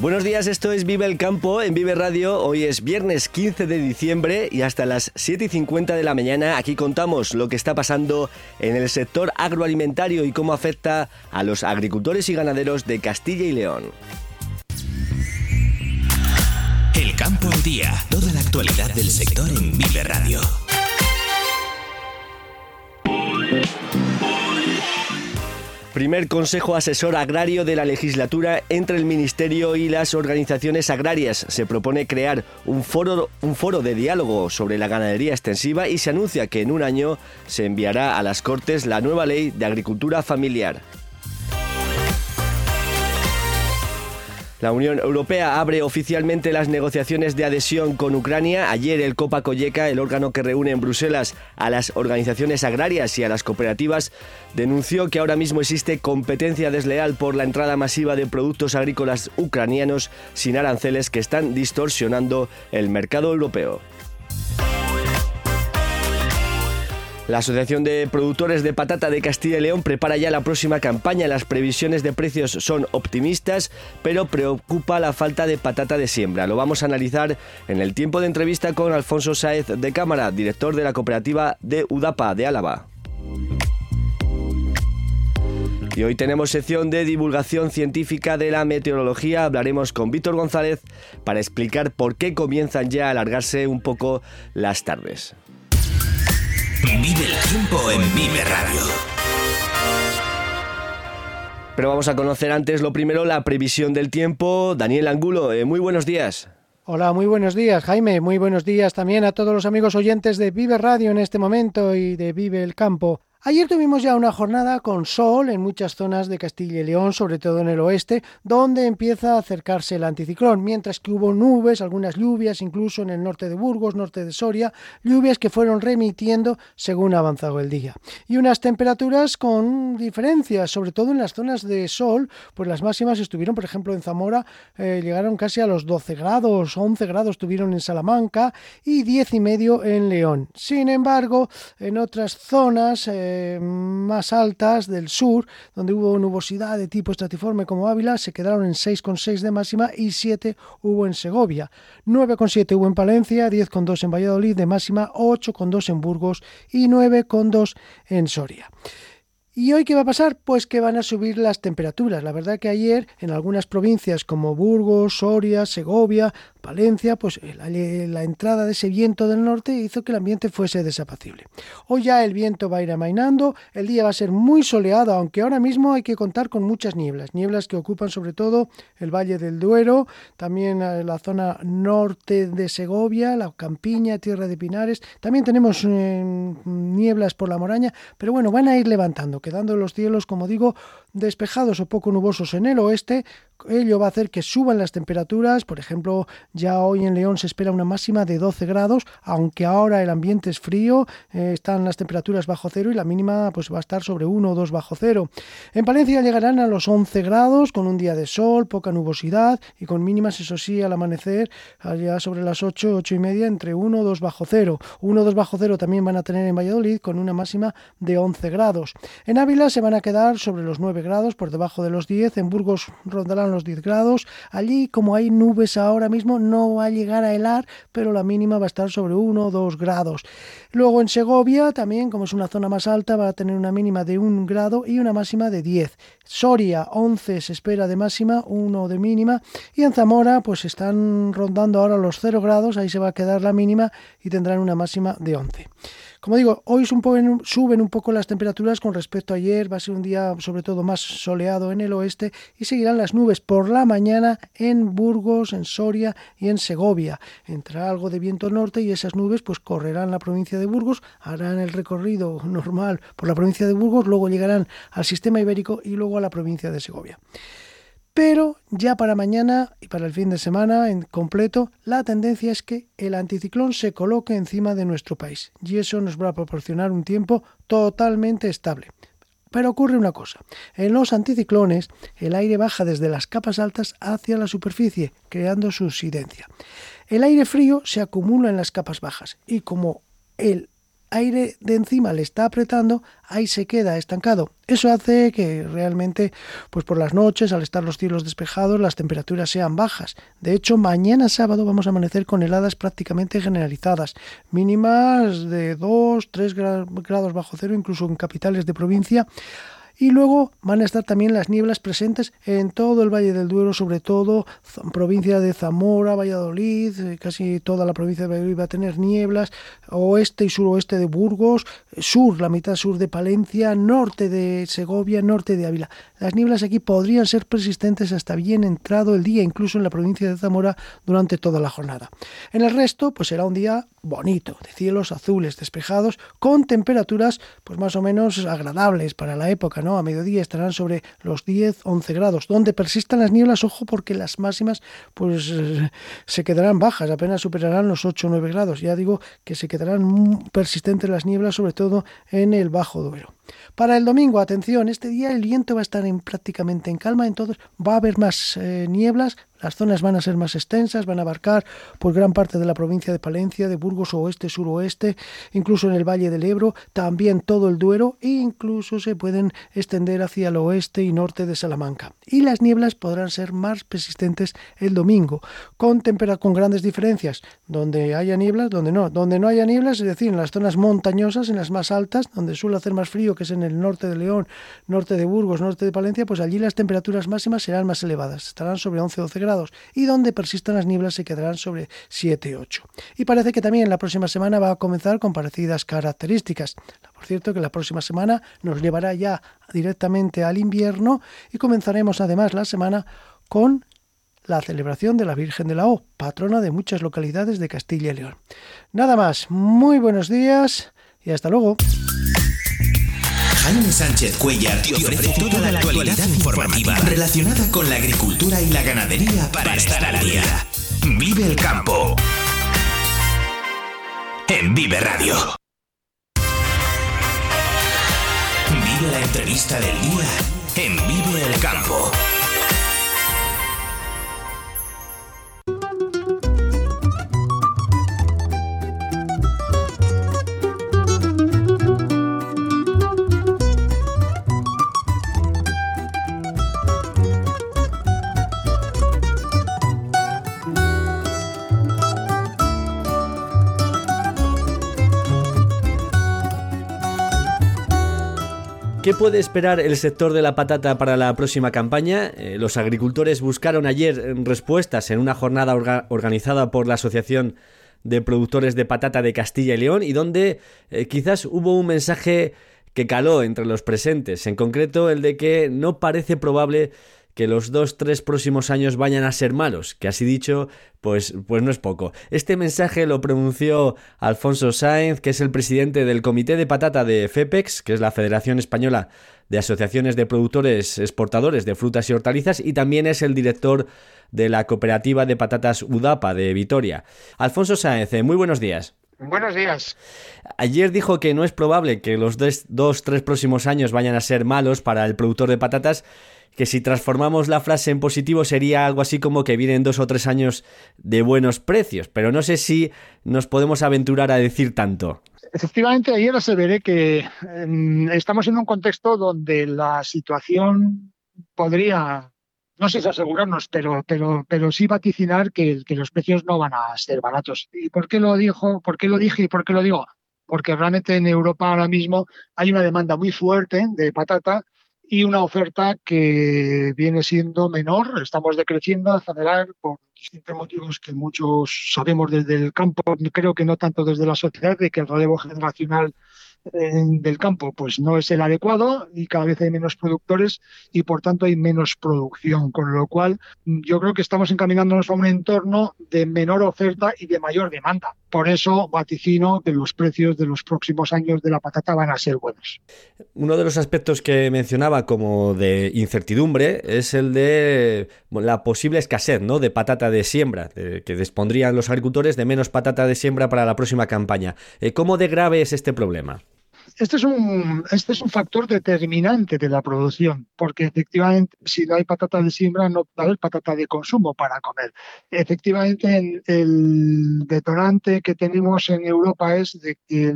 Buenos días, esto es Vive el Campo en Vive Radio. Hoy es viernes 15 de diciembre y hasta las 7 y 50 de la mañana aquí contamos lo que está pasando en el sector agroalimentario y cómo afecta a los agricultores y ganaderos de Castilla y León. El campo al día, toda la actualidad del sector en Vive Radio. Primer Consejo Asesor Agrario de la legislatura entre el Ministerio y las organizaciones agrarias. Se propone crear un foro, un foro de diálogo sobre la ganadería extensiva y se anuncia que en un año se enviará a las Cortes la nueva ley de agricultura familiar. La Unión Europea abre oficialmente las negociaciones de adhesión con Ucrania. Ayer el Copa Colleca, el órgano que reúne en Bruselas a las organizaciones agrarias y a las cooperativas, denunció que ahora mismo existe competencia desleal por la entrada masiva de productos agrícolas ucranianos sin aranceles que están distorsionando el mercado europeo. La Asociación de Productores de Patata de Castilla y León prepara ya la próxima campaña. Las previsiones de precios son optimistas, pero preocupa la falta de patata de siembra. Lo vamos a analizar en el tiempo de entrevista con Alfonso Sáez de Cámara, director de la cooperativa de Udapa de Álava. Y hoy tenemos sección de divulgación científica de la meteorología. Hablaremos con Víctor González para explicar por qué comienzan ya a alargarse un poco las tardes. Vive el tiempo en Vive Radio. Pero vamos a conocer antes lo primero la previsión del tiempo. Daniel Angulo, eh, muy buenos días. Hola, muy buenos días, Jaime. Muy buenos días también a todos los amigos oyentes de Vive Radio en este momento y de Vive el Campo. Ayer tuvimos ya una jornada con sol en muchas zonas de Castilla y León, sobre todo en el oeste, donde empieza a acercarse el anticiclón, mientras que hubo nubes, algunas lluvias, incluso en el norte de Burgos, norte de Soria, lluvias que fueron remitiendo según avanzado el día. Y unas temperaturas con diferencias, sobre todo en las zonas de sol, pues las máximas estuvieron, por ejemplo, en Zamora, eh, llegaron casi a los 12 grados, 11 grados tuvieron en Salamanca y 10 y medio en León. Sin embargo, en otras zonas, eh, más altas del sur, donde hubo nubosidad de tipo estratiforme como Ávila, se quedaron en 6,6 de máxima y 7 hubo en Segovia. 9,7 hubo en Palencia, 10,2 en Valladolid de máxima, 8,2 en Burgos y 9,2 en Soria. ¿Y hoy qué va a pasar? Pues que van a subir las temperaturas. La verdad que ayer en algunas provincias como Burgos, Soria, Segovia, Valencia, pues la, la, entrada de ese viento del norte hizo que el ambiente fuese desapacible. Hoy ya el viento va a ir amainando, el día va a ser muy soleado, aunque ahora mismo hay que contar con muchas nieblas, nieblas que ocupan sobre todo el Valle del Duero, también la zona norte de Segovia, la Campiña, Tierra de Pinares, también tenemos eh, nieblas por la Moraña, pero bueno, van a ir levantando, quedando los cielos, como digo, despejados o poco nubosos en el oeste, ello va a hacer que suban las temperaturas, por ejemplo, ya hoy en León se espera una máxima de 12 grados, aunque ahora el ambiente es frío, eh, están las temperaturas bajo cero y la mínima pues va a estar sobre 1 o 2 bajo cero. En Palencia llegarán a los 11 grados con un día de sol, poca nubosidad y con mínimas, eso sí, al amanecer, allá sobre las 8, 8 y media, entre 1 o 2 bajo cero. 1 o 2 bajo cero también van a tener en Valladolid con una máxima de 11 grados. Ávila se van a quedar sobre los 9 grados, por debajo de los 10. En Burgos rondarán los 10 grados. Allí, como hay nubes ahora mismo, no va a llegar a helar, pero la mínima va a estar sobre 1 o 2 grados. Luego en Segovia, también, como es una zona más alta, va a tener una mínima de 1 grado y una máxima de 10. Soria, 11 se espera de máxima, 1 de mínima. Y en Zamora, pues están rondando ahora los 0 grados, ahí se va a quedar la mínima y tendrán una máxima de 11. Como digo, hoy suben un poco las temperaturas con respecto a ayer, va a ser un día sobre todo más soleado en el oeste y seguirán las nubes por la mañana en Burgos, en Soria y en Segovia. Entrará algo de viento norte y esas nubes pues correrán la provincia de Burgos, harán el recorrido normal por la provincia de Burgos, luego llegarán al sistema ibérico y luego a la provincia de Segovia. Pero ya para mañana y para el fin de semana en completo, la tendencia es que el anticiclón se coloque encima de nuestro país y eso nos va a proporcionar un tiempo totalmente estable. Pero ocurre una cosa, en los anticiclones el aire baja desde las capas altas hacia la superficie, creando subsidencia. El aire frío se acumula en las capas bajas y como el aire de encima le está apretando, ahí se queda estancado. Eso hace que realmente, pues por las noches, al estar los cielos despejados, las temperaturas sean bajas. De hecho, mañana sábado vamos a amanecer con heladas prácticamente generalizadas, mínimas de 2, 3 grados bajo cero, incluso en capitales de provincia. Y luego van a estar también las nieblas presentes en todo el Valle del Duero, sobre todo provincia de Zamora, Valladolid, eh, casi toda la provincia de Valladolid va a tener nieblas, oeste y suroeste de Burgos, sur, la mitad sur de Palencia, norte de Segovia, norte de Ávila. Las nieblas aquí podrían ser persistentes hasta bien entrado el día, incluso en la provincia de Zamora durante toda la jornada. En el resto, pues será un día bonito, de cielos azules despejados, con temperaturas pues más o menos agradables para la época, ¿no? A mediodía estarán sobre los 10, 11 grados. Donde persistan las nieblas, ojo, porque las máximas pues se quedarán bajas, apenas superarán los 8 o 9 grados. Ya digo que se quedarán persistentes las nieblas, sobre todo en el Bajo Duero. Para el domingo, atención, este día el viento va a estar en, prácticamente en calma, entonces va a haber más eh, nieblas, las zonas van a ser más extensas, van a abarcar por gran parte de la provincia de Palencia, de Burgos oeste, suroeste, incluso en el Valle del Ebro, también todo el Duero e incluso se pueden extender hacia el oeste y norte de Salamanca. Y las nieblas podrán ser más persistentes el domingo, con con grandes diferencias, donde haya nieblas, donde no, donde no haya nieblas, es decir, en las zonas montañosas, en las más altas, donde suele hacer más frío, que es en el norte de León, norte de Burgos, norte de Palencia, pues allí las temperaturas máximas serán más elevadas, estarán sobre 11-12 grados y donde persistan las nieblas se quedarán sobre 7-8. Y parece que también la próxima semana va a comenzar con parecidas características. Por cierto que la próxima semana nos llevará ya directamente al invierno y comenzaremos además la semana con la celebración de la Virgen de la O, patrona de muchas localidades de Castilla y León. Nada más, muy buenos días y hasta luego. Jaime Sánchez Cuellar te ofrece toda la actualidad informativa relacionada con la agricultura y la ganadería para estar al día. Vive el campo. En Vive Radio. Vive la entrevista del día en Vive el Campo. ¿Qué puede esperar el sector de la patata para la próxima campaña? Eh, los agricultores buscaron ayer respuestas en una jornada organizada por la Asociación de Productores de Patata de Castilla y León y donde eh, quizás hubo un mensaje que caló entre los presentes, en concreto el de que no parece probable que los dos, tres próximos años vayan a ser malos, que así dicho, pues, pues no es poco. Este mensaje lo pronunció Alfonso Sáenz, que es el presidente del Comité de Patata de FEPEX, que es la Federación Española de Asociaciones de Productores Exportadores de Frutas y Hortalizas, y también es el director de la Cooperativa de Patatas UDAPA de Vitoria. Alfonso Sáenz, muy buenos días. Buenos días. Ayer dijo que no es probable que los dos, tres próximos años vayan a ser malos para el productor de patatas que si transformamos la frase en positivo sería algo así como que vienen dos o tres años de buenos precios, pero no sé si nos podemos aventurar a decir tanto. Efectivamente, ayer veré que em, estamos en un contexto donde la situación podría, no sé si asegurarnos, pero, pero, pero sí vaticinar que, los precios no van a ser baratos. ¿Y por qué lo dijo? ¿Por qué lo dije y por qué lo digo? Porque realmente en Europa ahora mismo hay una demanda muy fuerte de patata y una oferta que viene siendo menor. Estamos decreciendo, acelerar por distintos motivos que muchos sabemos desde el campo, creo que no tanto desde la sociedad, de que el relevo generacional del campo pues no es el adecuado y cada vez hay menos productores y por tanto hay menos producción, con lo cual yo creo que estamos encaminándonos a un entorno de menor oferta y de mayor demanda. Por eso vaticino que los precios de los próximos años de la patata van a ser buenos. Uno de los aspectos que mencionaba como de incertidumbre es el de la posible escasez ¿no? de patata de siembra, que dispondrían los agricultores de menos patata de siembra para la próxima campaña. Eh, ¿Cómo de grave es este problema? Este es un este es un factor determinante de la producción, porque efectivamente si no hay patata de siembra no va a haber patata de consumo para comer. Efectivamente el, detonante que tenemos en Europa es de que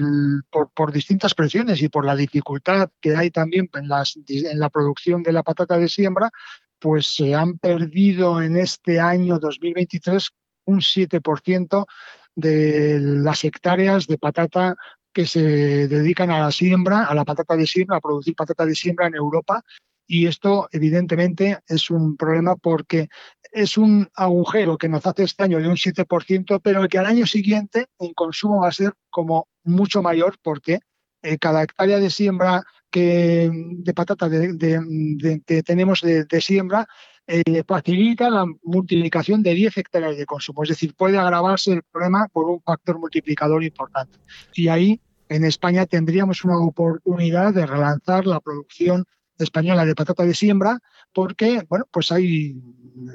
por, distintas presiones y por la dificultad que hay también en, las, en la producción de la patata de siembra, pues se han perdido en este año 2023 un 7% de las hectáreas de patata que se dedican a la siembra, a la patata de siembra, a producir patata de siembra en Europa. Y esto, evidentemente, es un problema porque es un agujero que nos hace este año de un 7%, pero que al año siguiente el consumo va a ser como mucho mayor porque eh, cada hectárea de siembra que, de patata que tenemos de, siembra eh, facilita la multiplicación de 10 hectáreas de consumo. Es decir, puede agravarse el problema por un factor multiplicador importante. Y ahí, en España, tendríamos una oportunidad de relanzar la producción española de patata de siembra porque, bueno, pues hay,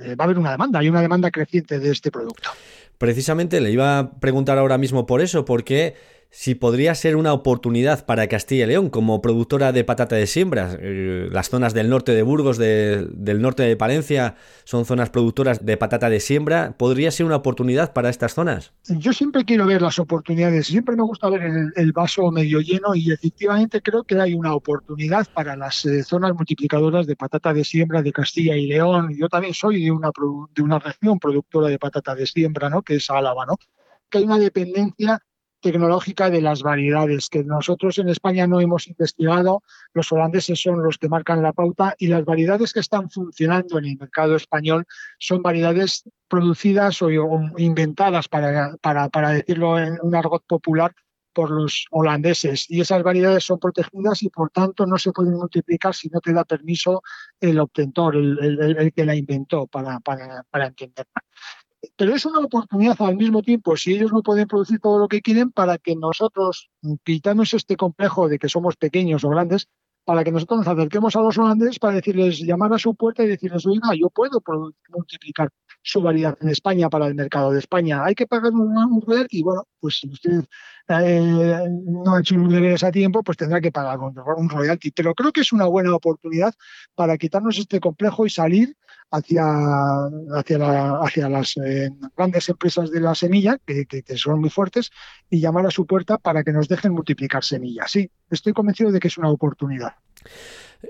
eh, va a haber una demanda, hay una demanda creciente de este producto. Precisamente le iba a preguntar ahora mismo por eso, porque si podría ser una oportunidad para Castilla y León como productora de patata de siembra. Eh, las zonas del norte de Burgos, del norte de Palencia, son zonas productoras de patata de siembra. ¿Podría ser una oportunidad para estas zonas? Yo siempre quiero ver las oportunidades, siempre me gusta ver el, vaso medio lleno y efectivamente creo que hay una oportunidad para las eh, zonas multiplicadoras de patata de siembra de Castilla y León. Yo también soy de una, de una región productora de patata de siembra, ¿no? que es Álava, ¿no? que hay una dependencia tecnológica de las variedades, que nosotros en España no hemos investigado, los holandeses son los que marcan la pauta y las variedades que están funcionando en el mercado español son variedades producidas o, inventadas, para, para, para decirlo en un argot popular, por los holandeses. Y esas variedades son protegidas y por tanto no se pueden multiplicar si no te da permiso el obtentor, el, que la inventó para, para, para entenderla pero es una oportunidad al mismo tiempo, si ellos no pueden producir todo lo que quieren, para que nosotros, quitamos este complejo de que somos pequeños o grandes, para que nosotros nos acerquemos a los holandeses para decirles, llamar a su puerta y decirles, oiga, yo puedo multiplicar su variedad en España para el mercado de España. Hay que pagar un, un y bueno, pues si usted eh, no ha hecho los deberes a tiempo, pues tendrá que pagar un, un royalty. Pero creo que es una buena oportunidad para quitarnos este complejo y salir hacia, hacia, hacia las eh, grandes empresas de la semilla, que, son muy fuertes, y llamar a su puerta para que nos dejen multiplicar semillas. Sí, estoy convencido de que es una oportunidad.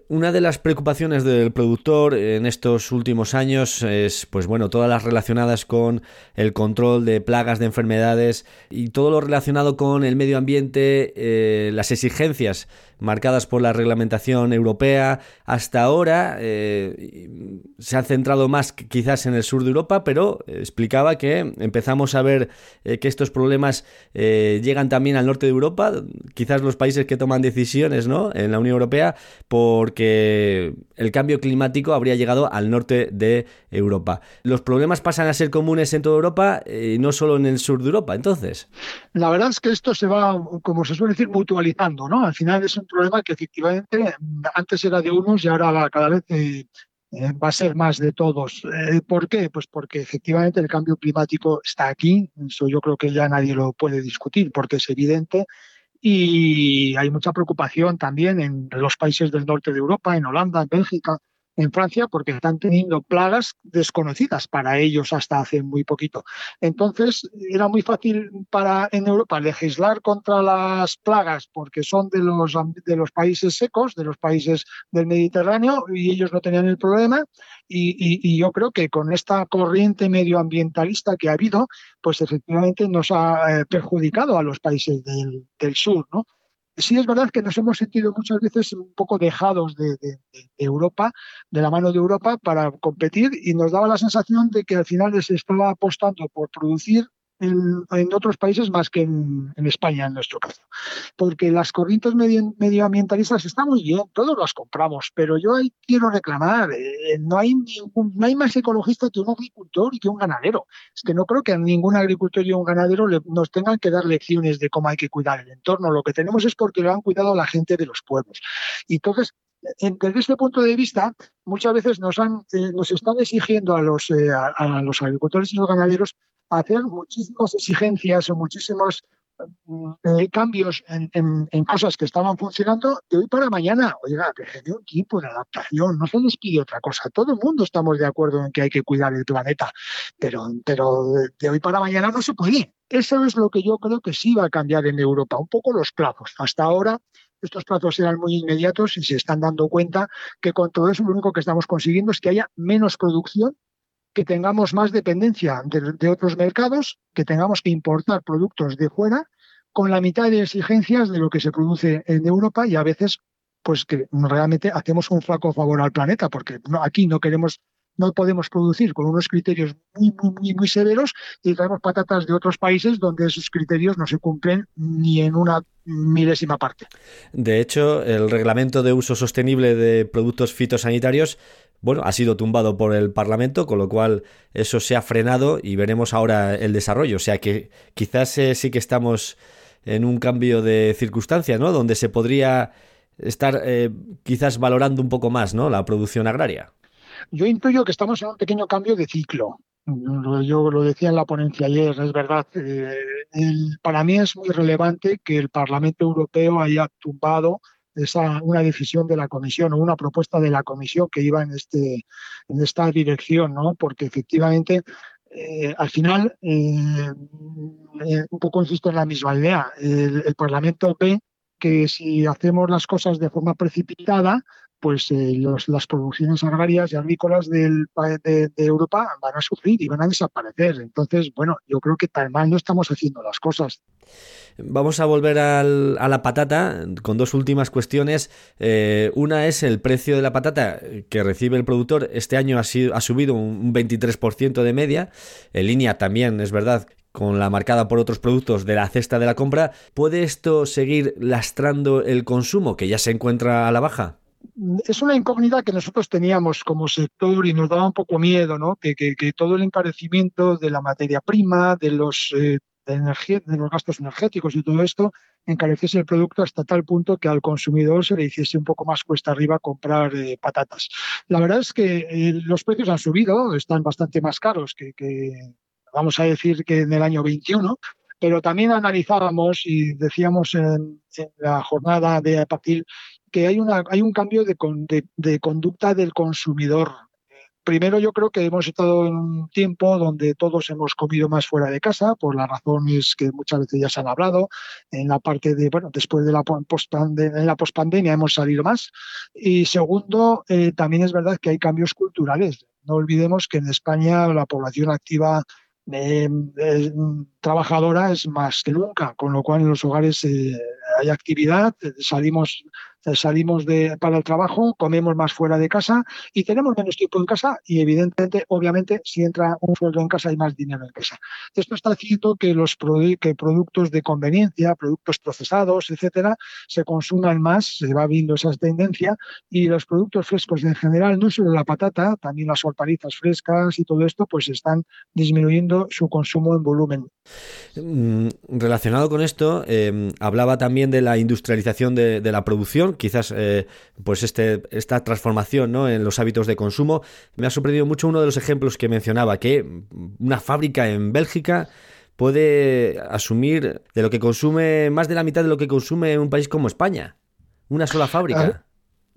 Una de las preocupaciones del productor en estos últimos años es, pues bueno, todas las relacionadas con el control de plagas, de enfermedades y todo lo relacionado con el medio ambiente, eh, las exigencias marcadas por la reglamentación europea. Hasta ahora eh, se ha centrado más quizás en el sur de Europa, pero explicaba que empezamos a ver eh, que estos problemas llegan también al norte de Europa, quizás los países que toman decisiones ¿no? en la Unión Europea, por porque el cambio climático habría llegado al norte de Europa. Los problemas pasan a ser comunes en toda Europa y eh, no solo en el sur de Europa, entonces. La verdad es que esto se va, como se suele decir, mutualizando, ¿no? Al final es problema que efectivamente antes era de unos y ahora cada vez eh, eh, va a ser más de todos. ¿Por qué? Pues porque efectivamente el cambio climático está aquí, eso yo creo que ya nadie lo puede discutir, porque es evidente y hay mucha preocupación también en los países del norte de Europa, en Holanda, en Bélgica, en Francia porque están teniendo plagas desconocidas para ellos hasta hace muy poquito. Entonces, era muy fácil para en Europa legislar contra las plagas porque son de los, de los países secos, de los países del Mediterráneo, y ellos no tenían el problema. Y, yo creo que con esta corriente medioambientalista que ha habido, pues efectivamente nos ha eh, perjudicado a los países del, del sur, ¿no? Sí es verdad que nos hemos sentido muchas veces un poco dejados de, Europa, de la mano de Europa, para competir y nos daba la sensación de que al final se estaba apostando por producir en, otros países más que en, España, en nuestro caso. Porque las corrientes medioambientalistas están muy bien, todos las compramos, pero yo ahí quiero reclamar, eh, no, hay ningún, no hay más ecologista que un agricultor y que un ganadero. Es que no creo que a ningún agricultor y un ganadero nos tengan que dar lecciones de cómo hay que cuidar el entorno. Lo que tenemos es porque lo han cuidado la gente de los pueblos. Y entonces, desde este punto de vista, muchas veces nos, han, eh, nos están exigiendo a los, eh, a, los agricultores y los ganaderos hacer muchísimas exigencias o muchísimos mm, eh, cambios en, cosas que estaban funcionando de hoy para mañana. Oiga, que se un tipo de adaptación, no se les pide otra cosa. Todo el mundo estamos de acuerdo en que hay que cuidar el planeta, pero, pero de hoy para mañana no se puede. Eso es lo que yo creo que sí va a cambiar en Europa, un poco los plazos. Hasta ahora estos plazos eran muy inmediatos y se están dando cuenta que con todo eso lo único que estamos consiguiendo es que haya menos producción que tengamos más dependencia de, otros mercados, que tengamos que importar productos de fuera con la mitad de exigencias de lo que se produce en Europa y a veces pues que realmente hacemos un flaco favor al planeta porque aquí no queremos no podemos producir con unos criterios muy, muy, muy, severos y traemos patatas de otros países donde esos criterios no se cumplen ni en una milésima parte. De hecho, el reglamento de uso sostenible de productos fitosanitarios bueno, ha sido tumbado por el Parlamento, con lo cual eso se ha frenado y veremos ahora el desarrollo. O sea que quizás eh, sí que estamos en un cambio de circunstancia, ¿no? Donde se podría estar eh, quizás valorando un poco más, ¿no? La producción agraria. Yo intuyo que estamos en un pequeño cambio de ciclo. Yo lo decía en la ponencia ayer, es verdad. Eh, para mí es muy relevante que el Parlamento Europeo haya tumbado esa, una decisión de la Comisión o una propuesta de la Comisión que iba en, este, en esta dirección, ¿no? porque efectivamente eh, al final, eh, eh, un poco insisto en la misma idea, el, Parlamento ve que si hacemos las cosas de forma precipitada, pues las producciones agrarias y agrícolas del, de, Europa van a sufrir y van a desaparecer. Entonces, bueno, yo creo que tan mal no estamos haciendo las cosas. Vamos a volver a la patata con dos últimas cuestiones. Eh, una es el precio de la patata que recibe el productor. Este año ha, ha subido un 23% de media. En línea también, es verdad, con la marcada por otros productos de la cesta de la compra. ¿Puede esto seguir lastrando el consumo que ya se encuentra a la baja? Es una incógnita que nosotros teníamos como sector y nos daba un poco miedo, ¿no? Que, todo el encarecimiento de la materia prima, de los eh, de, energía, de los gastos energéticos y todo esto encareciese el producto hasta tal punto que al consumidor se le hiciese un poco más cuesta arriba comprar eh, patatas. La verdad es que eh, los precios han subido, están bastante más caros que, vamos a decir, que en el año 21, pero también analizábamos y decíamos en, la jornada de partir que hay, una, hay un cambio de, de conducta del consumidor Primero, yo creo que hemos estado en un tiempo donde todos hemos comido más fuera de casa, por las razones que muchas veces ya se han hablado. En la parte de, bueno, después de la pospandemia, en la hemos salido más. Y segundo, eh, también es verdad que hay cambios culturales. No olvidemos que en España la población activa eh, trabajadora es más que nunca, con lo cual en los hogares eh, hay actividad, salimos salimos de, para el trabajo, comemos más fuera de casa y tenemos menos tiempo en casa y evidentemente, obviamente, si entra un sueldo en casa hay más dinero en casa. Esto está haciendo que los productos de conveniencia, productos procesados, etcétera, se consuman más, se va viendo esa tendencia y los productos frescos en general, no solo la patata, también las hortalizas frescas y todo esto, pues están disminuyendo su consumo en volumen. Mm, relacionado con esto, eh, hablaba también de la industrialización de la producción quizás eh, pues este, esta transformación ¿no? en los hábitos de consumo. Me ha sorprendido mucho uno de los ejemplos que mencionaba, que una fábrica en Bélgica puede asumir de lo que consume más de la mitad de lo que consume un país como España. Una sola fábrica.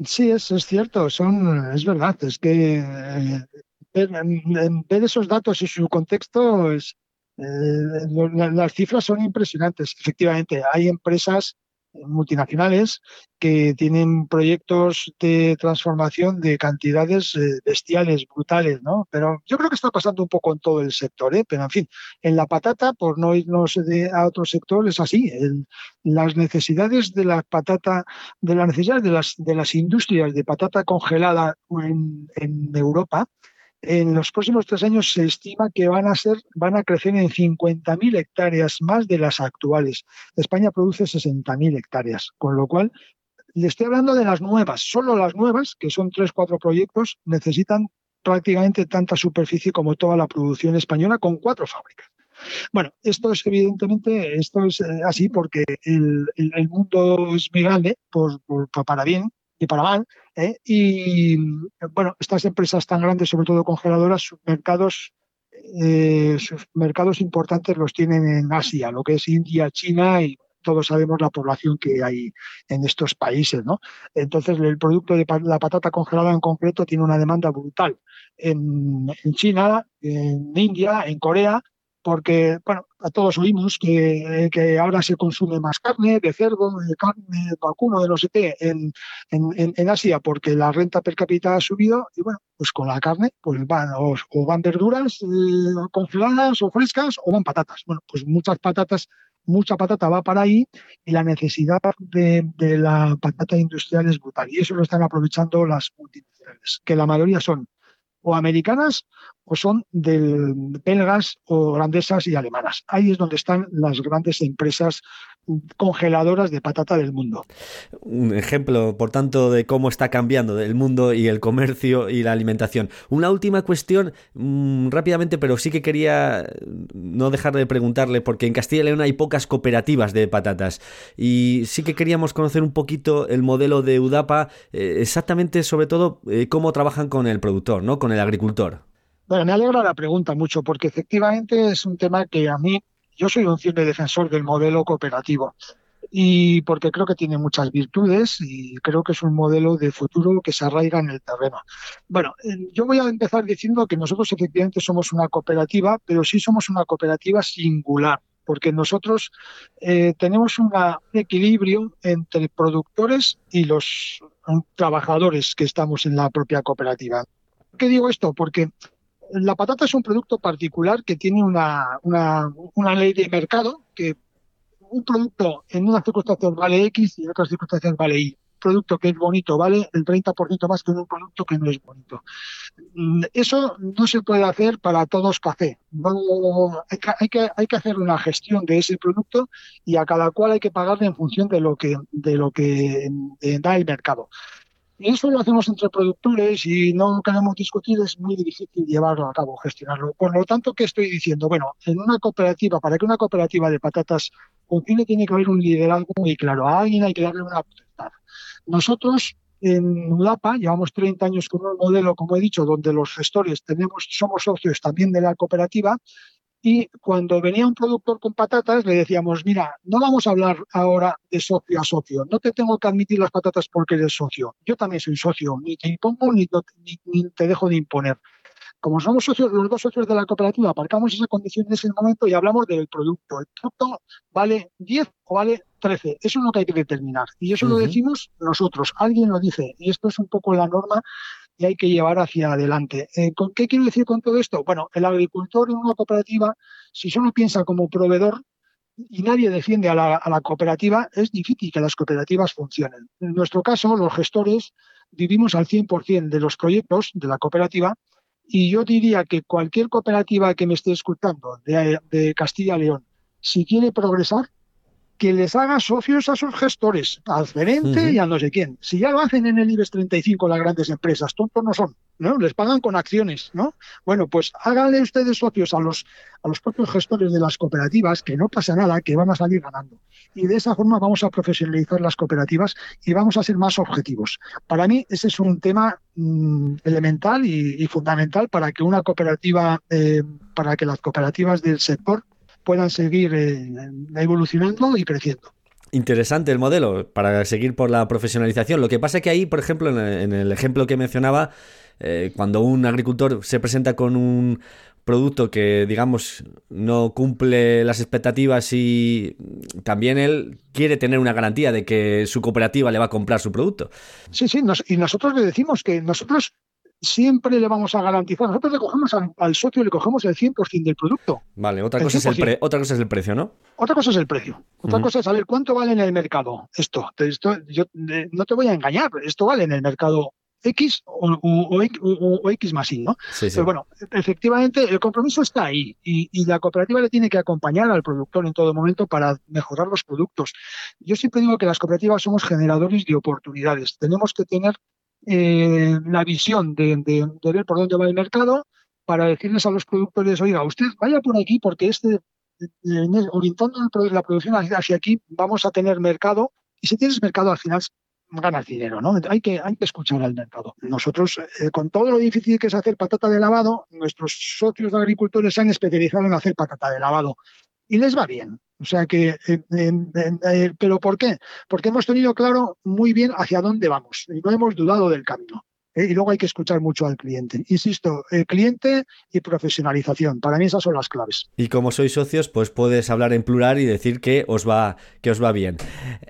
Sí, es, es cierto, son, es verdad, es que eh, ver, esos datos y su contexto, es, eh, las cifras son impresionantes. Efectivamente, hay empresas multinacionales que tienen proyectos de transformación de cantidades eh, bestiales, brutales, ¿no? Pero yo creo que está pasando un poco en todo el sector, ¿eh? Pero en fin, en la patata, por no irnos de, a otro sector, es así. las necesidades de la patata, de las necesidades de las, de las industrias de patata congelada en, en Europa, en los próximos tres años se estima que van a crecer en 50.000 hectáreas más de las actuales. España produce 60.000 hectáreas, con lo cual le estoy hablando de las nuevas. Solo las nuevas, que son tres, cuatro proyectos, necesitan prácticamente tanta superficie como toda la producción española con cuatro fábricas. Bueno, esto es evidentemente, esto es eh, así porque el, mundo es muy grande, por, para bien, y para mal. ¿Eh? Y bueno, estas empresas tan grandes, sobre todo congeladoras, sus mercados, eh, sus mercados importantes los tienen en Asia, lo que es India, China y todos sabemos la población que hay en estos países, ¿no? Entonces, el producto de la patata congelada en concreto tiene una demanda brutal en, en China, en India, en Corea, porque, bueno, a todos oímos que, que, ahora se consume más carne de cerdo, de carne de vacuno, de no sé qué, en, en, en, Asia, porque la renta per cápita ha subido, y bueno, pues con la carne, pues van, o, van verduras eh, congeladas o frescas, o van patatas. Bueno, pues muchas patatas, mucha patata va para ahí, y la necesidad de, de la patata industrial es brutal, y eso lo están aprovechando las multinacionales, que la mayoría son o americanas o son del belgas o holandesas y alemanas. Ahí es donde están las grandes empresas congeladoras de patata del mundo. Un ejemplo, por tanto, de cómo está cambiando el mundo y el comercio y la alimentación. Una última cuestión, mm, rápidamente, pero sí que quería no dejar de preguntarle, porque en Castilla y León hay pocas cooperativas de patatas y sí que queríamos conocer un poquito el modelo de UDAPA, eh, exactamente, sobre todo, eh, cómo trabajan con el productor, ¿no? Con el agricultor. Bueno, me alegra la pregunta mucho, porque efectivamente es un tema que a mí yo soy un firme defensor del modelo cooperativo y porque creo que tiene muchas virtudes y creo que es un modelo de futuro que se arraiga en el terreno. Bueno, eh, yo voy a empezar diciendo que nosotros efectivamente somos una cooperativa, pero sí somos una cooperativa singular, porque nosotros eh, tenemos un equilibrio entre productores y los trabajadores que estamos en la propia cooperativa. ¿Por qué digo esto? Porque la patata es un producto particular que tiene una, una, ley de mercado que un producto en unas circunstancias vale X y en otras circunstancias vale Y. Un producto que es bonito vale el 30% más que un producto que no es bonito. Mm, eso no se puede hacer para todos café. hay, que, hay, que, hacer una gestión de ese producto y a cada cual hay que pagarle en función de lo que, de lo que eh, da el mercado. Y eso lo hacemos entre productores y no queremos discutir, es muy difícil llevarlo a cabo, gestionarlo. Por lo tanto, ¿qué estoy diciendo? Bueno, en una cooperativa, para que una cooperativa de patatas funcione, tiene que haber un liderazgo muy claro. A alguien hay que darle una potestad. Nosotros en UDAPA llevamos 30 años con un modelo, como he dicho, donde los gestores tenemos, somos socios también de la cooperativa y cuando venía un productor con patatas, le decíamos, mira, no vamos a hablar ahora de socio a socio, no te tengo que admitir las patatas porque eres socio. Yo también soy socio, ni te impongo ni, ni, te dejo de imponer. Como somos socios, los dos socios de la cooperativa, aparcamos esa condición en ese momento y hablamos del producto. El producto vale 10 o vale 13. Eso es lo que hay que determinar. Y eso lo decimos nosotros. Alguien lo dice. Y esto es un poco la norma y hay que llevar hacia adelante. Eh, ¿con ¿Qué quiero decir con todo esto? Bueno, el agricultor en una cooperativa, si solo piensa como proveedor y nadie defiende a la, cooperativa, es difícil que las cooperativas funcionen. En nuestro caso, los gestores vivimos al 100% de los proyectos de la cooperativa y yo diría que cualquier cooperativa que me esté escuchando de, de Castilla y León, si quiere progresar, que les haga socios a sus gestores, al gerente y a no sé quién. Si ya lo hacen en el IBEX 35 las grandes empresas, tontos no son, ¿no? Les pagan con acciones, ¿no? Bueno, pues háganle ustedes socios a los, a los propios gestores de las cooperativas, que no pasa nada, que van a salir ganando. Y de esa forma vamos a profesionalizar las cooperativas y vamos a ser más objetivos. Para mí ese es un tema mm, elemental y, fundamental para que una cooperativa, eh, para que las cooperativas del sector puedan seguir eh, evolucionando y creciendo. Interesante el modelo para seguir por la profesionalización. Lo que pasa es que ahí, por ejemplo, en el ejemplo que mencionaba, eh, cuando un agricultor se presenta con un producto que, digamos, no cumple las expectativas y también él quiere tener una garantía de que su cooperativa le va a comprar su producto. Sí, sí, y nosotros le decimos que nosotros siempre le vamos a garantizar. Nosotros le cogemos al, socio, le cogemos el 100% del producto. Vale, otra cosa, es el otra cosa es el precio, ¿no? Otra cosa es el precio. Otra cosa es saber cuánto vale en el mercado esto. esto yo no te voy a engañar, esto vale en el mercado X o, X más Y, ¿no? Pero bueno, efectivamente el compromiso está ahí y, y, la cooperativa le tiene que acompañar al productor en todo momento para mejorar los productos. Yo siempre digo que las cooperativas somos generadores de oportunidades. Tenemos que tener eh, la visión de, ver por dónde va el mercado para decirles a los productores, oiga, usted vaya por aquí porque este, orientando la producción hacia aquí, vamos a tener mercado y si tienes mercado al final ganas dinero, ¿no? Hay que, hay que escuchar al mercado. Nosotros, eh, con todo lo difícil que es hacer patata de lavado, nuestros socios de agricultores se han especializado en hacer patata de lavado y les va bien. O sea que, eh, eh, ¿pero por qué? Porque hemos tenido claro muy bien hacia dónde vamos y no hemos dudado del camino. ¿eh? y luego hay que escuchar mucho al cliente. Insisto, el cliente y profesionalización. Para mí esas son las claves. Y como sois socios, pues puedes hablar en plural y decir que os va, que os va bien.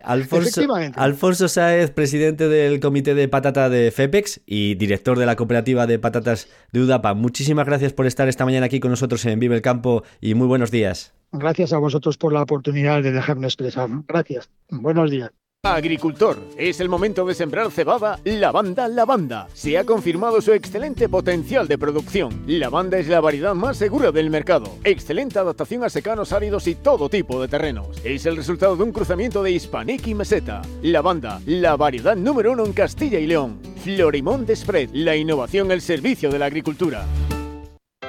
Alfonso, Alfonso Sáez, presidente del comité de patata de FEPEX y director de la cooperativa de patatas de UDAPA. Muchísimas gracias por estar esta mañana aquí con nosotros en Vive el Campo y muy buenos días. Gracias a vosotros por la oportunidad de dejarme expresar. Gracias. Buenos días. Agricultor, es el momento de sembrar cebada Lavanda Lavanda. Se ha confirmado su excelente potencial de producción. Lavanda es la variedad más segura del mercado. Excelente adaptación a secanos áridos y todo tipo de terrenos. Es el resultado de un cruzamiento de Hispanic y Meseta. Lavanda, la variedad número uno en Castilla y León. Florimón de la innovación al servicio de la agricultura.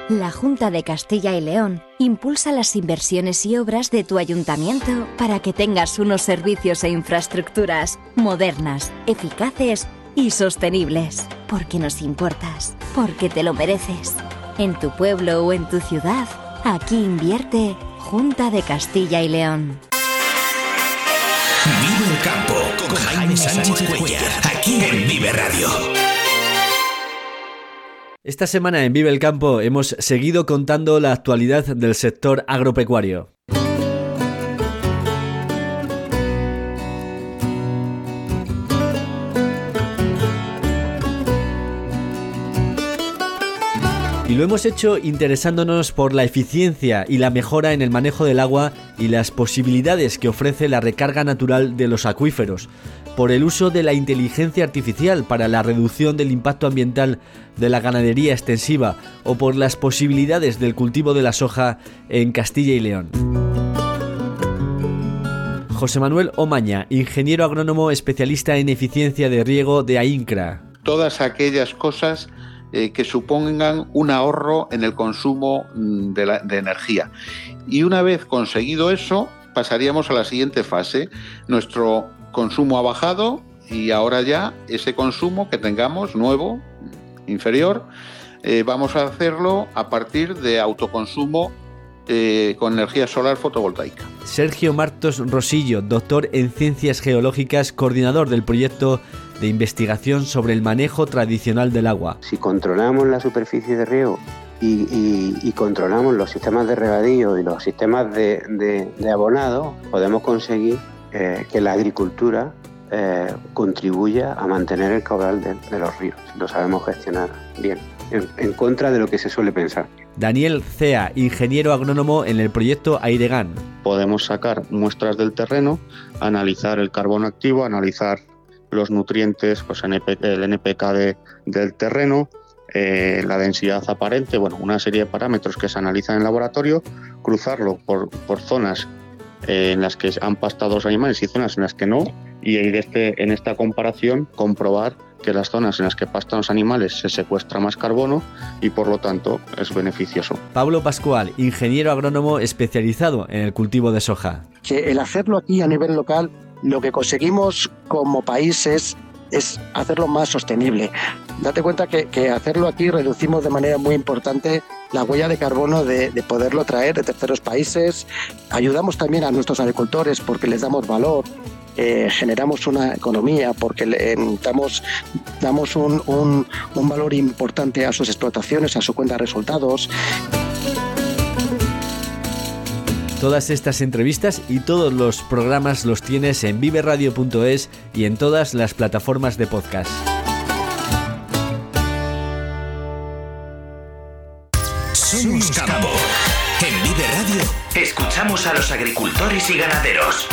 La Junta de Castilla y León impulsa las inversiones y obras de tu ayuntamiento para que tengas unos servicios e infraestructuras modernas, eficaces y sostenibles. Porque nos importas, porque te lo mereces. En tu pueblo o en tu ciudad, aquí invierte Junta de Castilla y León. Vive el campo con Jaime Sánchez Cuellar, aquí en Vive Radio. Esta semana en Vive el Campo hemos seguido contando la actualidad del sector agropecuario. Y lo hemos hecho interesándonos por la eficiencia y la mejora en el manejo del agua y las posibilidades que ofrece la recarga natural de los acuíferos, por el uso de la inteligencia artificial para la reducción del impacto ambiental de la ganadería extensiva o por las posibilidades del cultivo de la soja en Castilla y León. José Manuel Omaña, ingeniero agrónomo especialista en eficiencia de riego de AINCRA. Todas aquellas cosas eh, que supongan un ahorro en el consumo mm, de energía. Y una vez conseguido eso, pasaríamos a la siguiente fase. Nuestro consumo ha bajado y ahora ya ese consumo que tengamos nuevo, inferior, eh, vamos a hacerlo a partir de autoconsumo eh, con energía solar fotovoltaica. Sergio Martos Rosillo, doctor en Ciencias Geológicas, coordinador del proyecto de investigación sobre el manejo tradicional del agua. Si controlamos la superficie de riego y, controlamos los sistemas de regadío y los sistemas de abonado, podemos conseguir eh, que la agricultura eh, contribuya a mantener el caudal de, los ríos, lo sabemos gestionar bien, en, contra de lo que se suele pensar. Daniel Cea, ingeniero agrónomo en el proyecto Airegan. Podemos sacar muestras del terreno, analizar el carbono activo, analizar los nutrientes, pues el NPK del terreno, eh, la densidad aparente, bueno, una serie de parámetros que se analizan en laboratorio, cruzarlo por, por zonas en las que han pastado los animales y zonas en las que no, y este, en esta comparación comprobar que las zonas en las que pastan los animales se secuestra más carbono y por lo tanto es beneficioso. Pablo Pascual, ingeniero agrónomo especializado en el cultivo de soja. Que el hacerlo aquí a nivel local, lo que conseguimos como país es es hacerlo más sostenible. Date cuenta que, hacerlo aquí reducimos de manera muy importante la huella de carbono de, poderlo traer de terceros países. Ayudamos también a nuestros agricultores porque les damos valor. Eh, generamos una economía porque le, damos, damos un, un valor importante a sus explotaciones, a su cuenta de resultados. Todas estas entrevistas y todos los programas los tienes en viveradio.es y en todas las plataformas de podcast. Somos Campo. En Vive Radio escuchamos a los agricultores y ganaderos.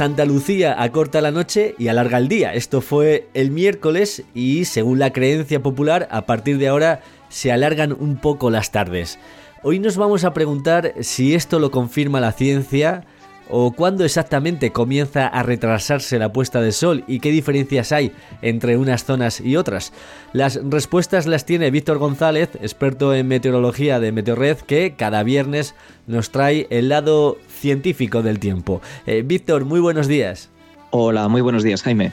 Santa Lucía acorta la noche y alarga el día. Esto fue el miércoles y según la creencia popular, a partir de ahora se alargan un poco las tardes. Hoy nos vamos a preguntar si esto lo confirma la ciencia o cuándo exactamente comienza a retrasarse la puesta de sol y qué diferencias hay entre unas zonas y otras. Las respuestas las tiene Víctor González, experto en meteorología de Meteorred, que cada viernes nos trae el lado científico del tiempo. Eh, Víctor, muy buenos días. Hola, muy buenos días, Jaime.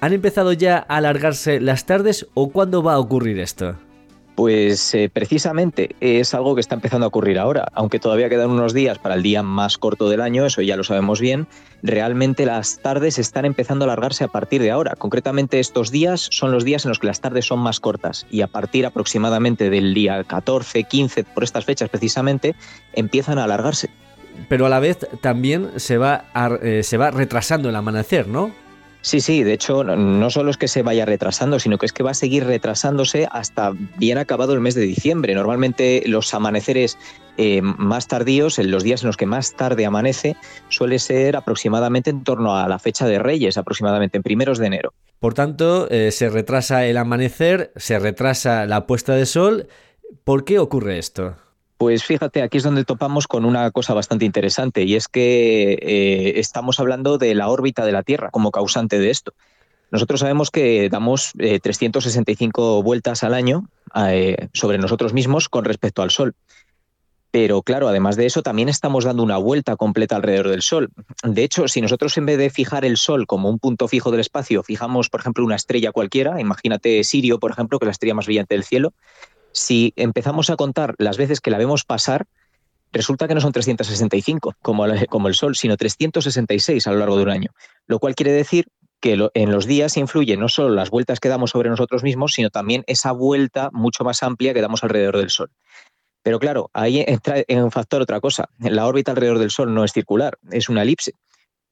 ¿Han empezado ya a alargarse las tardes o cuándo va a ocurrir esto? Pues eh, precisamente es algo que está empezando a ocurrir ahora, aunque todavía quedan unos días para el día más corto del año, eso ya lo sabemos bien, realmente las tardes están empezando a alargarse a partir de ahora. Concretamente estos días son los días en los que las tardes son más cortas y a partir aproximadamente del día 14, 15, por estas fechas precisamente, empiezan a alargarse pero a la vez también se va, eh, se va retrasando el amanecer, ¿no? Sí, sí, de hecho no solo es que se vaya retrasando, sino que es que va a seguir retrasándose hasta bien acabado el mes de diciembre. Normalmente los amaneceres eh, más tardíos, en los días en los que más tarde amanece, suele ser aproximadamente en torno a la fecha de Reyes, aproximadamente en primeros de enero. Por tanto, eh, se retrasa el amanecer, se retrasa la puesta de sol. ¿Por qué ocurre esto? Pues fíjate, aquí es donde topamos con una cosa bastante interesante y es que eh, estamos hablando de la órbita de la Tierra como causante de esto. Nosotros sabemos que damos 365 eh, vueltas al año eh, sobre nosotros mismos con respecto al Sol. Pero claro, además de eso, también estamos dando una vuelta completa alrededor del Sol. De hecho, si nosotros en vez de fijar el Sol como un punto fijo del espacio, fijamos, por ejemplo, una estrella cualquiera, imagínate Sirio, por ejemplo, que es la estrella más brillante del cielo, si empezamos a contar las veces que la vemos pasar, resulta que no son 365 como, como el Sol, sino 366 a lo largo de un año, lo cual quiere decir que en los días influye no solo las vueltas que damos sobre nosotros mismos, sino también esa vuelta mucho más amplia que damos alrededor del Sol. Pero claro, ahí entra en factor otra cosa. La órbita alrededor del Sol no es circular, es una elipse.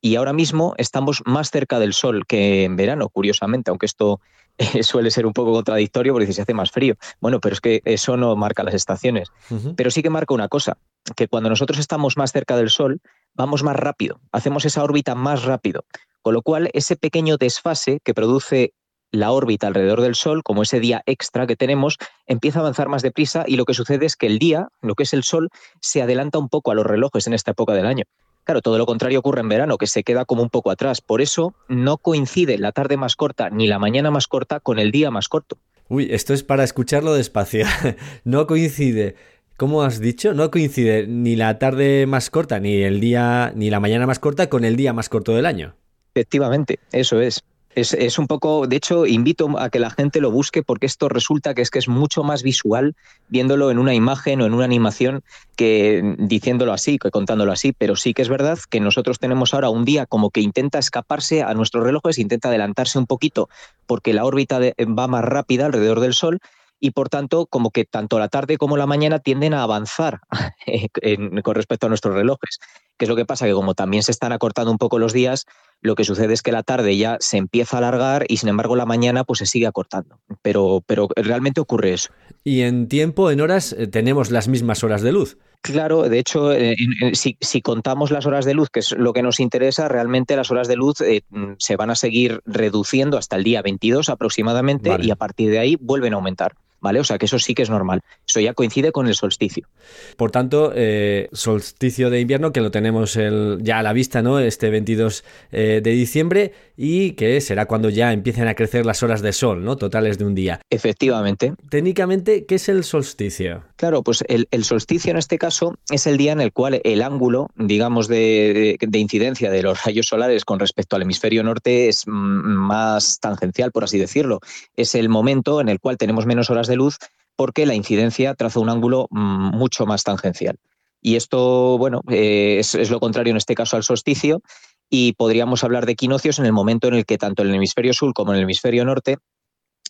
Y ahora mismo estamos más cerca del Sol que en verano, curiosamente, aunque esto suele ser un poco contradictorio porque se hace más frío. Bueno, pero es que eso no marca las estaciones. Pero sí que marca una cosa, que cuando nosotros estamos más cerca del Sol, vamos más rápido, hacemos esa órbita más rápido. Con lo cual, ese pequeño desfase que produce la órbita alrededor del Sol, como ese día extra que tenemos, empieza a avanzar más deprisa y lo que sucede es que el día, lo que es el Sol, se adelanta un poco a los relojes en esta época del año. Claro, todo lo contrario ocurre en verano, que se queda como un poco atrás. Por eso no coincide la tarde más corta ni la mañana más corta con el día más corto. Uy, esto es para escucharlo despacio. no coincide. ¿Cómo has dicho? No coincide ni la tarde más corta, ni el día, ni la mañana más corta con el día más corto del año. Efectivamente, eso es. Es, un poco, de hecho, invito a que la gente lo busque porque esto resulta que es que es mucho más visual viéndolo en una imagen o en una animación que diciéndolo así, que contándolo así. Pero sí que es verdad que nosotros tenemos ahora un día como que intenta escaparse a nuestros relojes, intenta adelantarse un poquito porque la órbita va más rápida alrededor del Sol y por tanto como que tanto la tarde como la mañana tienden a avanzar con respecto a nuestros relojes. ¿Qué es lo que pasa? Que como también se están acortando un poco los días, lo que sucede es que la tarde ya se empieza a alargar y sin embargo la mañana pues se sigue acortando. Pero, pero realmente ocurre eso. Y en tiempo, en horas, eh, tenemos las mismas horas de luz. Claro, de hecho, eh, si, contamos las horas de luz, que es lo que nos interesa, realmente las horas de luz eh, se van a seguir reduciendo hasta el día 22 aproximadamente y a partir de ahí vuelven a aumentar. ¿Vale? O sea que eso sí que es normal. Eso ya coincide con el solsticio. Por tanto, eh, solsticio de invierno que lo tenemos ya a la vista, ¿no? Este 22 eh, de diciembre y que será cuando ya empiecen a crecer las horas de sol, ¿no? Totales de un día. Efectivamente. Técnicamente, ¿qué es el solsticio? Claro, pues el, solsticio en este caso es el día en el cual el ángulo, digamos, de, de incidencia de los rayos solares con respecto al hemisferio norte es más tangencial, por así decirlo. Es el momento en el cual tenemos menos horas de luz porque la incidencia traza un ángulo mm, mucho más tangencial. Y esto, bueno, eh, es, lo contrario en este caso al solsticio y podríamos hablar de equinoccios en el momento en el que tanto en el hemisferio sur como en el hemisferio norte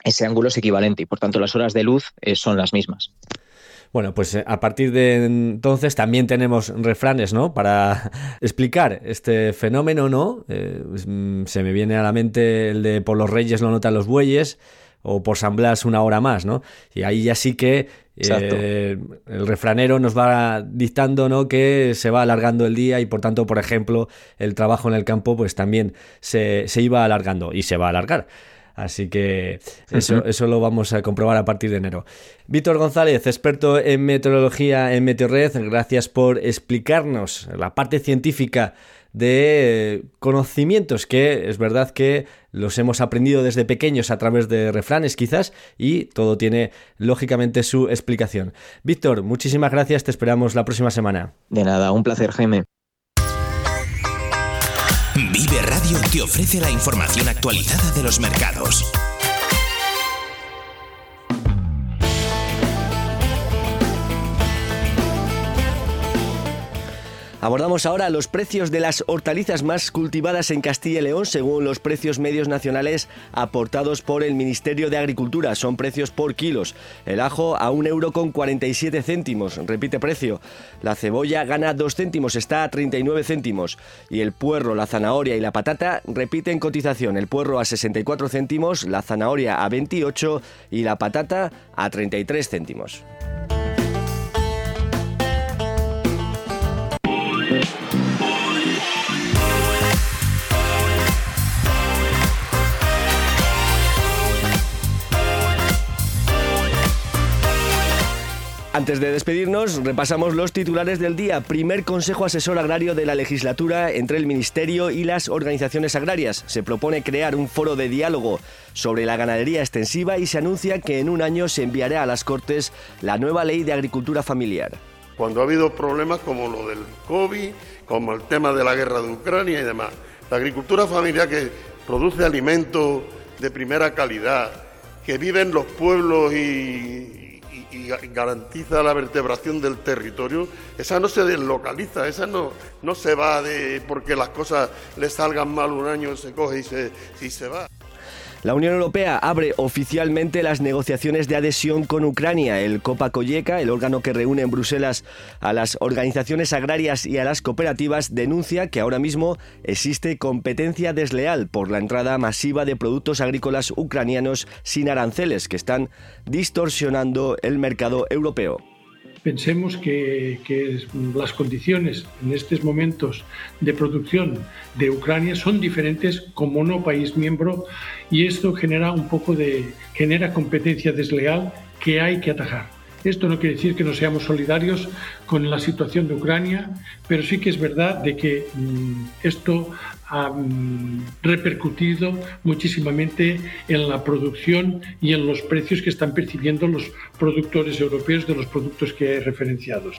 ese ángulo es equivalente y por tanto las horas de luz eh, son las mismas. Bueno, pues eh, a partir de entonces también tenemos refranes, ¿no? Para explicar este fenómeno, ¿no? Mm, se me viene a la mente el de por los reyes lo notan los bueyes o por San Blas una hora más, ¿no? Y ahí ya sí que eh, el refranero nos va dictando ¿no? que se va alargando el día y por tanto, por ejemplo, el trabajo en el campo pues también se, se iba alargando y se va a alargar. Así que eso, eso lo vamos a comprobar a partir de enero. Víctor González, experto en meteorología en Meteorred, gracias por explicarnos la parte científica de conocimientos que es verdad que los hemos aprendido desde pequeños a través de refranes quizás y todo tiene lógicamente su explicación. Víctor, muchísimas gracias, te esperamos la próxima semana. De nada, un placer Jaime. Vive Radio te ofrece la información actualizada de los mercados. Abordamos ahora los precios de las hortalizas más cultivadas en Castilla y León según los precios medios nacionales aportados por el Ministerio de Agricultura. Son precios por kilos. El ajo a un euro con 47 céntimos, repite precio. La cebolla gana 2 céntimos, está a 39 céntimos. Y el puerro, la zanahoria y la patata repiten cotización. El puerro a 64 céntimos, la zanahoria a 28 y la patata a 33 céntimos. Antes de despedirnos, repasamos los titulares del día. Primer Consejo Asesor Agrario de la legislatura entre el Ministerio y las organizaciones agrarias. Se propone crear un foro de diálogo sobre la ganadería extensiva y se anuncia que en un año se enviará a las Cortes la nueva ley de agricultura familiar. Cuando ha habido problemas como lo del COVID, como el tema de la guerra de Ucrania y demás, la agricultura familiar que produce alimentos de primera calidad, que viven los pueblos y, y garantiza la vertebración del territorio, esa no se deslocaliza, esa no, no se va de porque las cosas le salgan mal un año, se coge y se, y se va. La Unión Europea abre oficialmente las negociaciones de adhesión con Ucrania. El Copa Colleca, el órgano que reúne en Bruselas a las organizaciones agrarias y a las cooperativas, denuncia que ahora mismo existe competencia desleal por la entrada masiva de productos agrícolas ucranianos sin aranceles que están distorsionando el mercado europeo pensemos que, las condiciones en estos momentos de producción de Ucrania son diferentes como no país miembro y esto genera un poco de genera competencia desleal que hay que atajar. Esto no quiere decir que no seamos solidarios con la situación de Ucrania, pero sí que es verdad de que mm, esto ha mm, repercutido muchísimamente en la producción y en los precios que están percibiendo los productores europeos de los productos que he referenciado.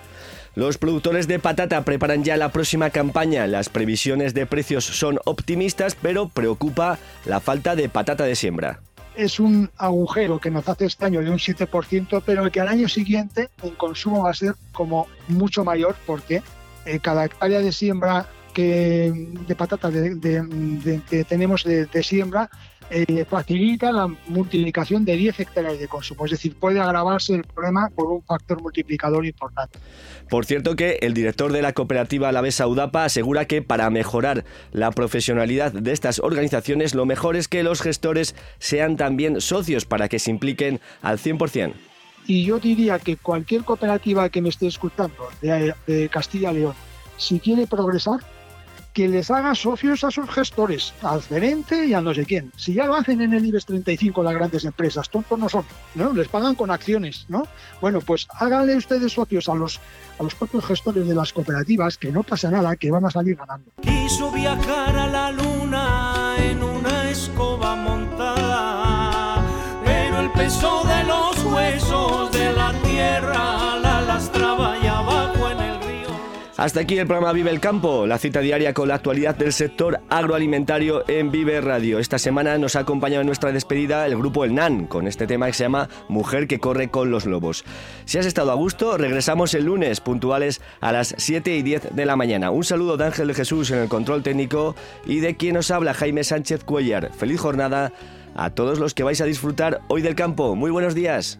Los productores de patata preparan ya la próxima campaña. Las previsiones de precios son optimistas, pero preocupa la falta de patata de siembra es un agujero que nos hace este año de un 7%, pero que al año siguiente el consumo va a ser como mucho mayor porque eh, cada hectárea de siembra de patata que tenemos de, siembra eh, facilita la multiplicación de 10 hectáreas de consumo. Es decir, puede agravarse el problema por un factor multiplicador importante. Por cierto que el director de la cooperativa Alavesa Udapa asegura que para mejorar la profesionalidad de estas organizaciones lo mejor es que los gestores sean también socios para que se impliquen al 100%. Y yo diría que cualquier cooperativa que me esté escuchando de, de Castilla y León, si quiere progresar, que les haga socios a sus gestores, al gerente y a no sé quién. Si ya lo hacen en el IBEX 35 las grandes empresas, tontos no son, ¿no? Les pagan con acciones, ¿no? Bueno, pues háganle ustedes socios a los, a los propios gestores de las cooperativas, que no pasa nada, que van a salir ganando. Quiso viajar a la luna Hasta aquí el programa Vive el Campo, la cita diaria con la actualidad del sector agroalimentario en Vive Radio. Esta semana nos ha acompañado en nuestra despedida el grupo El NAN, con este tema que se llama Mujer que corre con los lobos. Si has estado a gusto, regresamos el lunes, puntuales a las 7 y 10 de la mañana. Un saludo de Ángel de Jesús en el control técnico y de quien nos habla Jaime Sánchez Cuellar. Feliz jornada a todos los que vais a disfrutar hoy del campo. Muy buenos días.